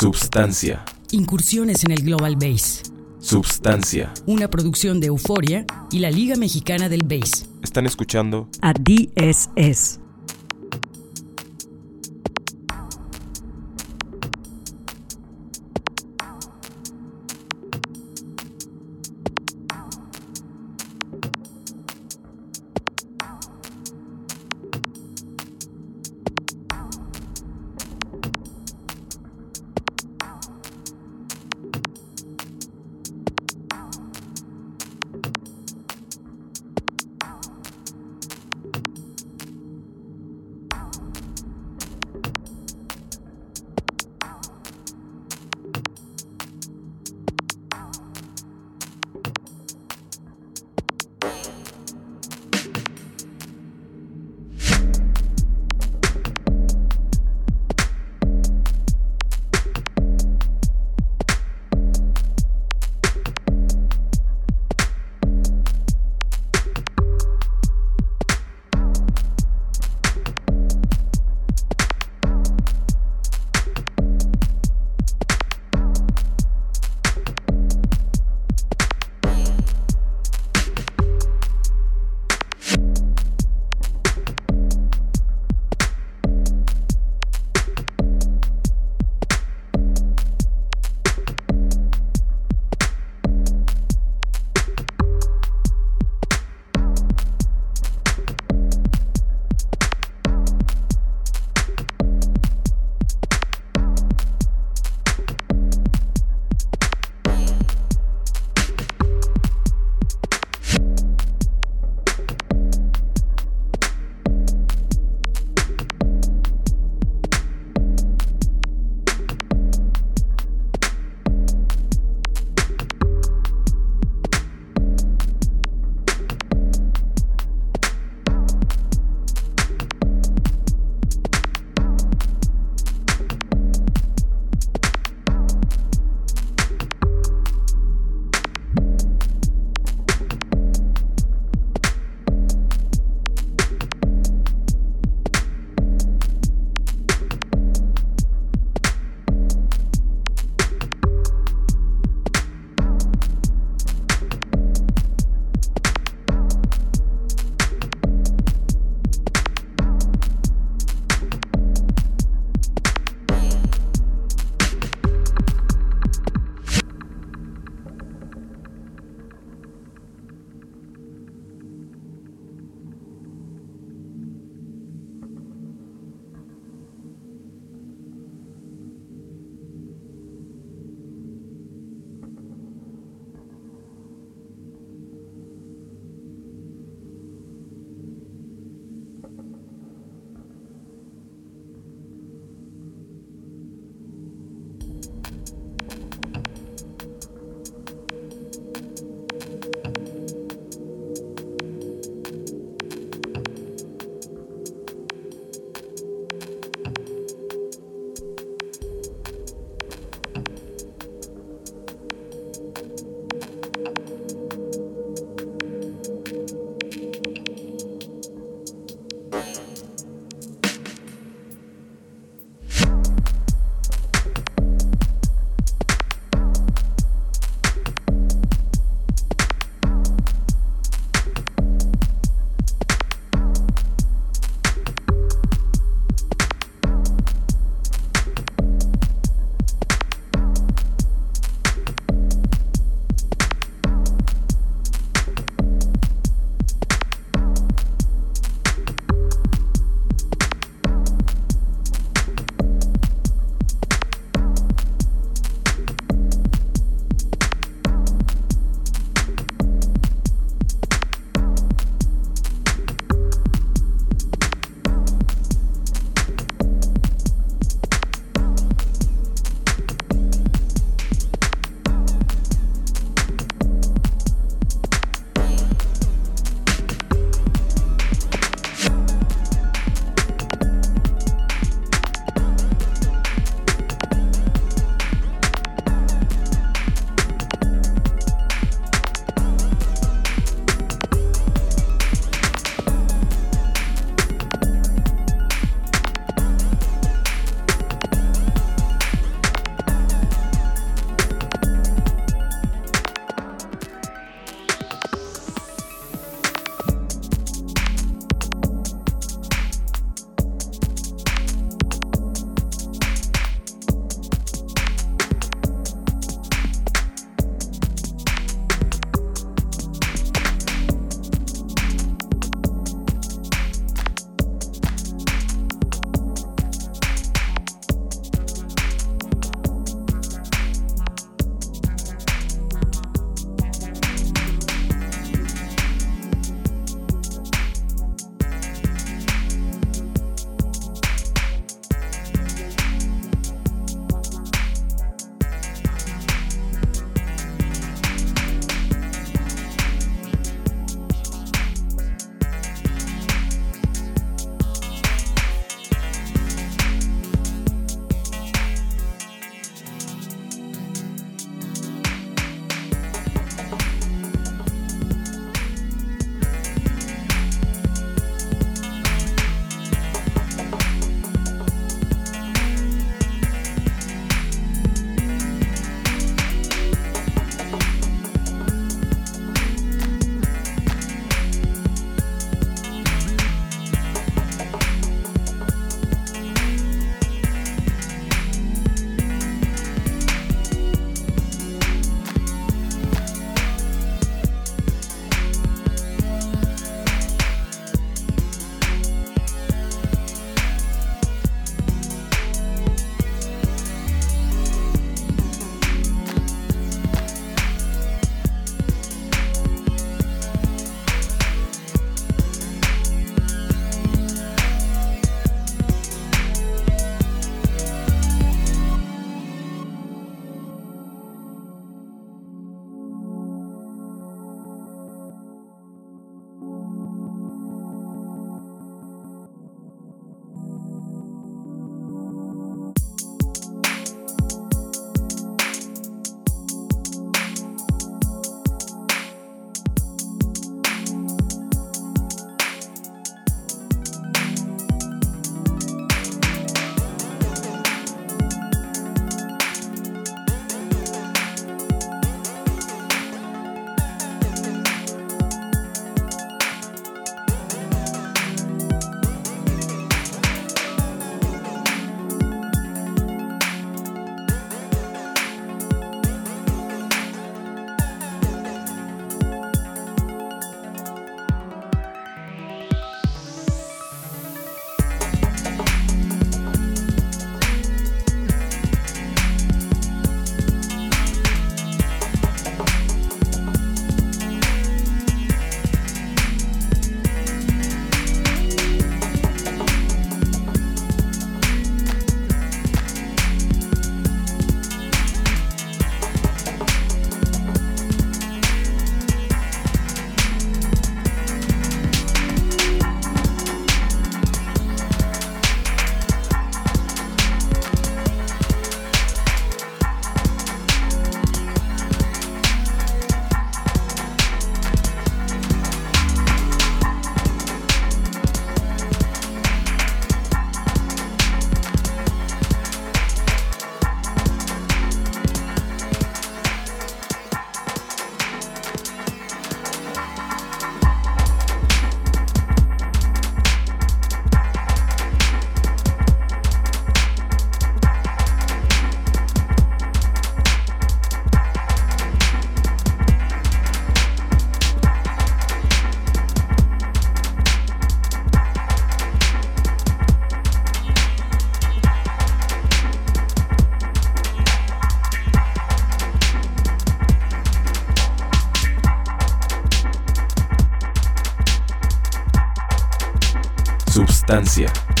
Substancia. Incursiones en el Global Base. Substancia. Una producción de Euforia y la Liga Mexicana del Base. Están escuchando a DSS.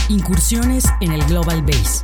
Incursiones en el Global Base.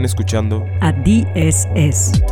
Están escuchando a DSS.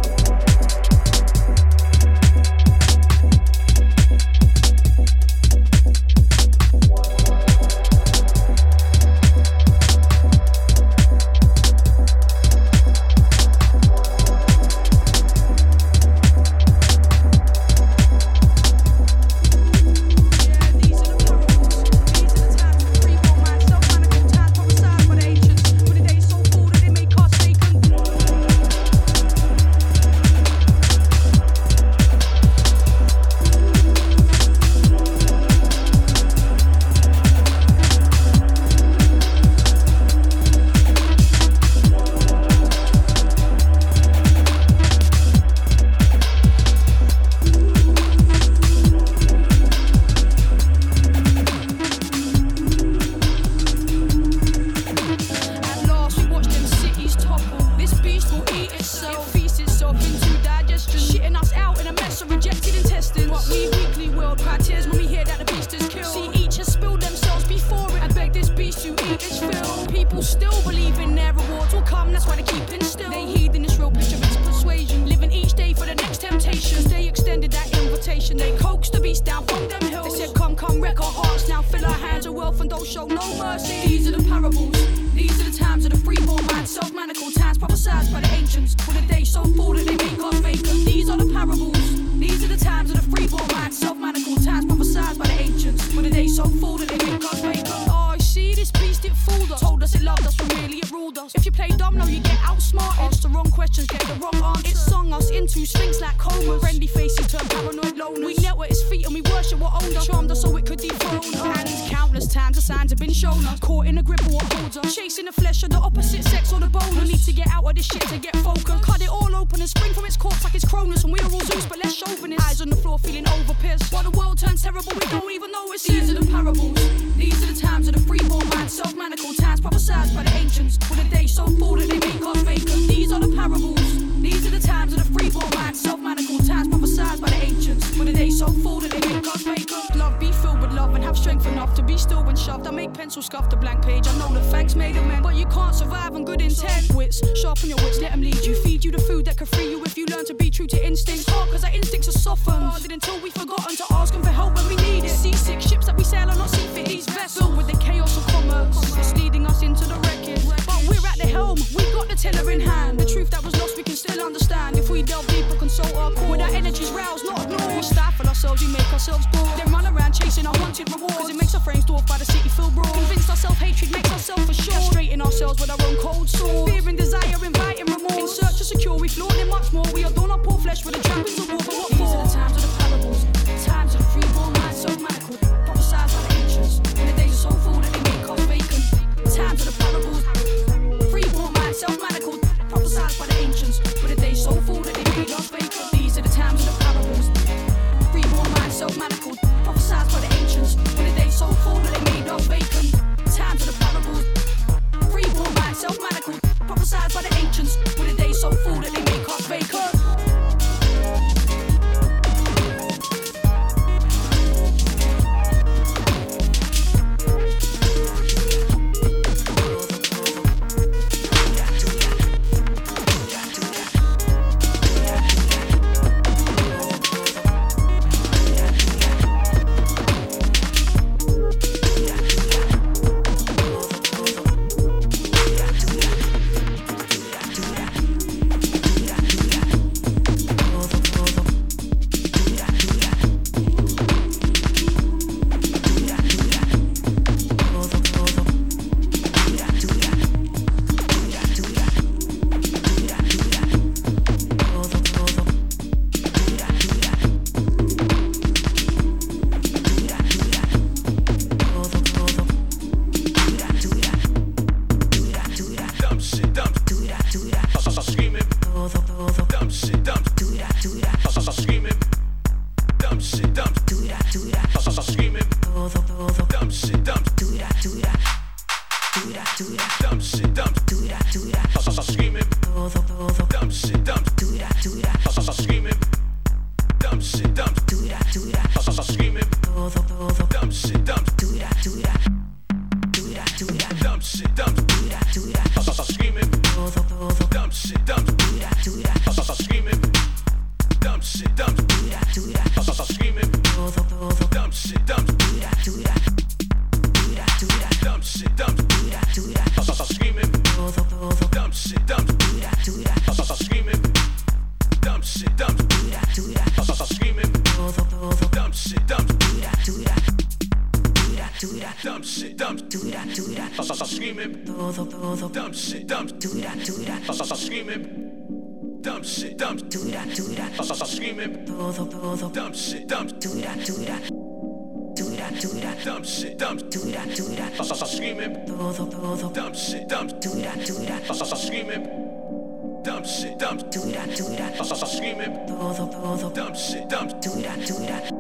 come, that's why they keep it still. They heed in this real picture, it's persuasion. Living each day for the next temptation. They extended that invitation, they coaxed the beast down from them hills. They said, Come, come, wreck our hearts now. Fill our hands with wealth and don't show no mercy. These are the parables, these are the times of the freeborn man. Self manacled times prophesied by the ancients. With the day so full that they make us vacant. These are the parables. These are the times of the freeborn man, self-manacled times prophesied by the ancients. When the day so full that they make us wake up. Oh, see this beast, it fooled us. Told us it loved us, but really us. If you play domino, you get outsmarted. Ask the wrong questions, get the wrong answers. It sung us into sphinx like comas. Friendly faces turn paranoid loners. We knelt at its feet and we worship what owned us. Charmed us so it could dethrone us. And countless times the signs have been shown us. Caught in a grip of what holds us. Chasing the flesh of the opposite sex or the bone. We need to get out of this shit to get focused. Cut it all open and spring from its corpse like it's Cronus. And we're all Zeus, but less chauvinist. Eyes on the floor feeling overpissed. While the world turns terrible, we don't even know it's These it. are the parables. These are the times of the freeborn mind. Self-manical times prophesied by the ancients day so full that they make us vacant. These are the parables. These are the times of the freeborn mind. Self-manical times prophesied by the ancients. When the day so full that they make us vacant. Love, be filled with love and have strength enough to be still when shoved. I make pencil scuff the blank page. I know the facts made of men, but you can't survive on good intent. Wits, sharpen your wits, let them lead you. Feed you the food that can free you if you learn to be true to instincts. Hard, cause our instincts are softened. Until we've forgotten to ask them for help when we need it. Seasick ships that we sail are not seafit. These vessels with the chaos of commerce. It's leading us into the wreckage the helm, we got the tiller in hand. The truth that was lost, we can still understand. If we delve deeper, consult our core, our energy's roused, not ignored. We stifle ourselves, we make ourselves bored. Then run around chasing our wanted reward. Cause it makes our frames dwarfed by the city feel broad. Convinced our self hatred makes ourselves for assured. Straighten ourselves with our own cold sword. Fear and desire, inviting remorse. In search of secure, we flaunt it much more. We adorn our poor flesh with the trappings of war. But what todo, todo, dumb shit, dumb, do that, do that. Do that, do that, dumb shit, dumb, do that, screaming, todo, todo, dumb shit, dumb, do that, screaming, dumb shit, dumb, do that, screaming, todo, todo, dumb shit, dumb, do that,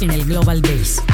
en el Global Base.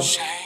Están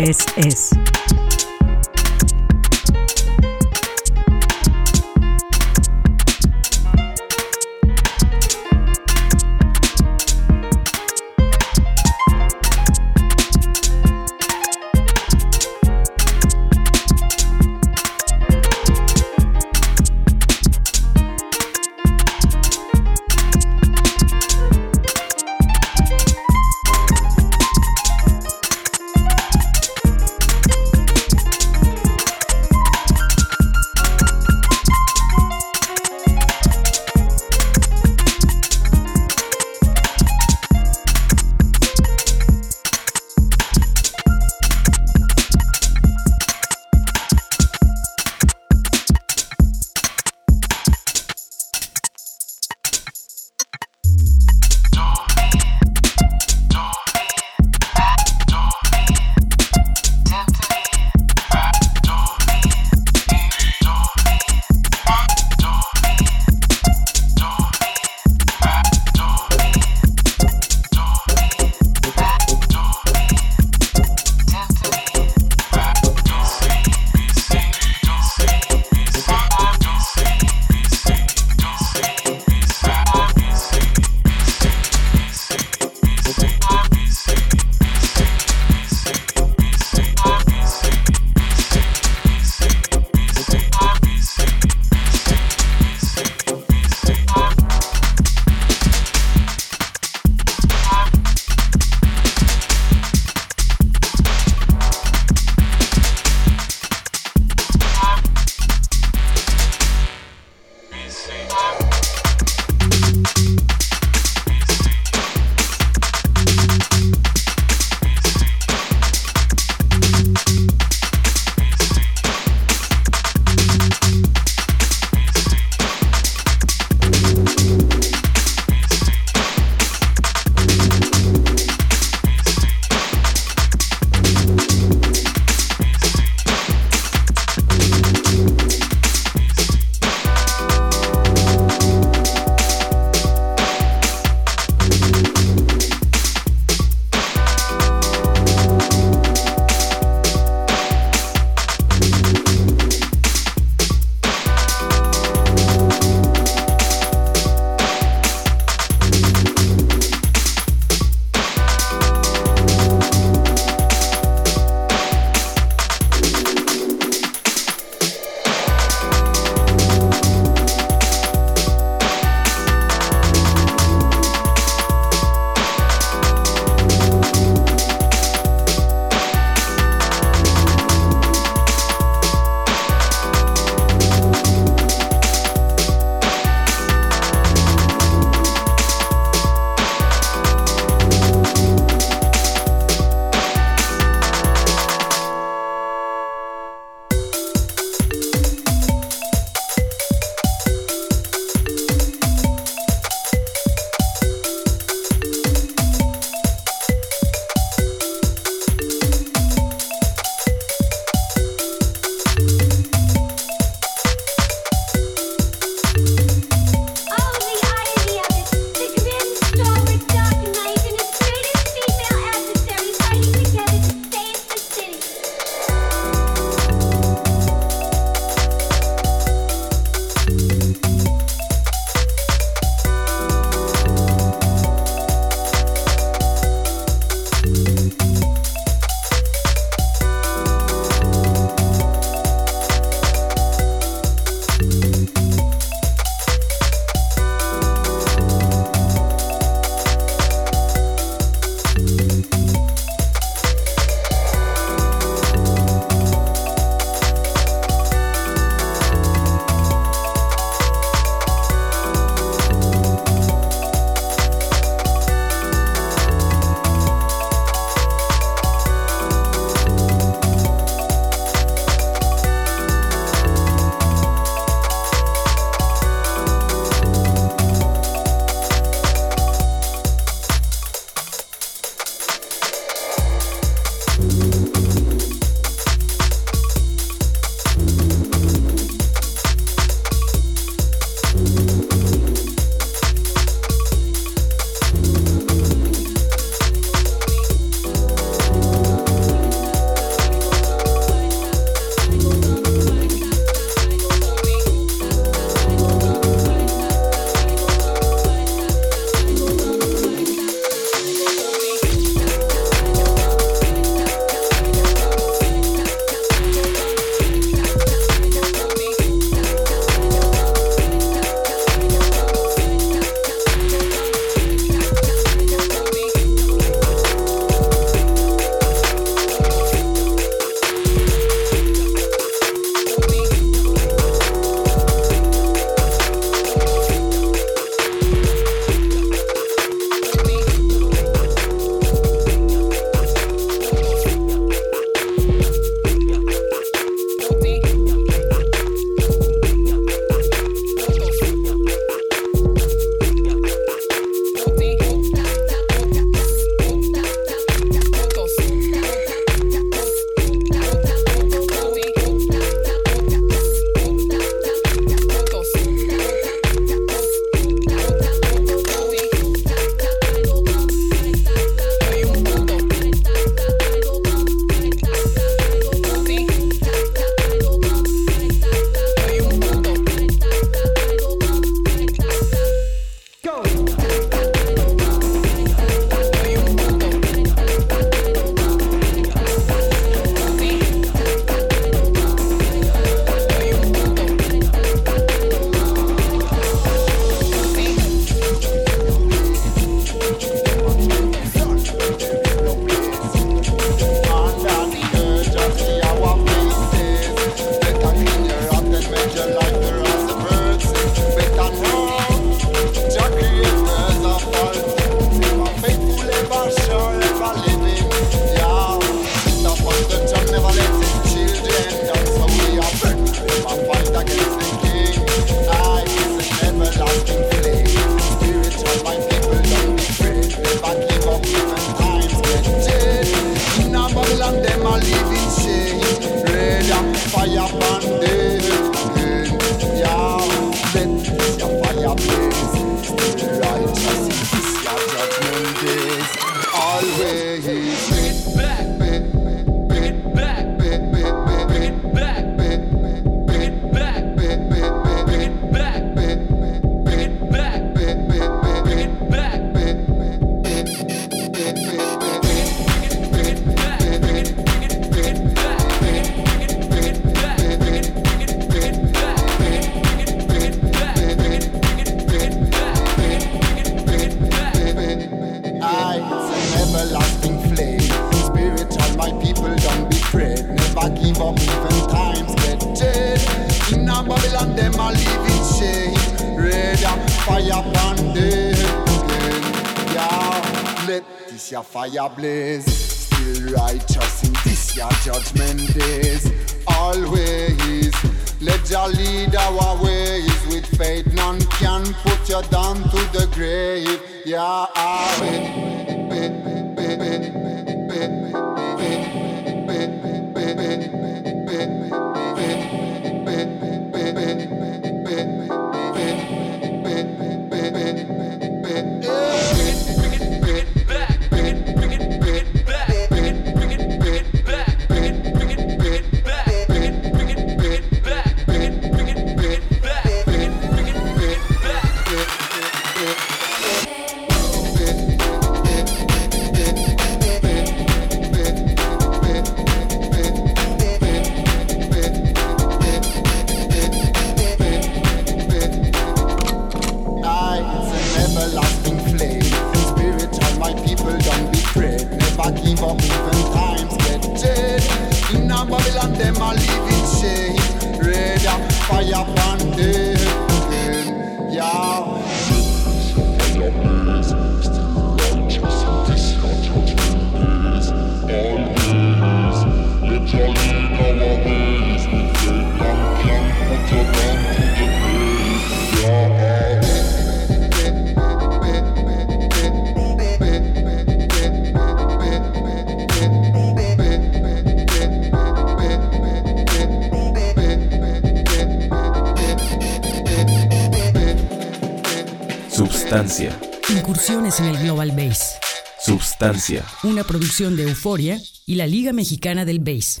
Una producción de Euforia y la Liga Mexicana del Bass.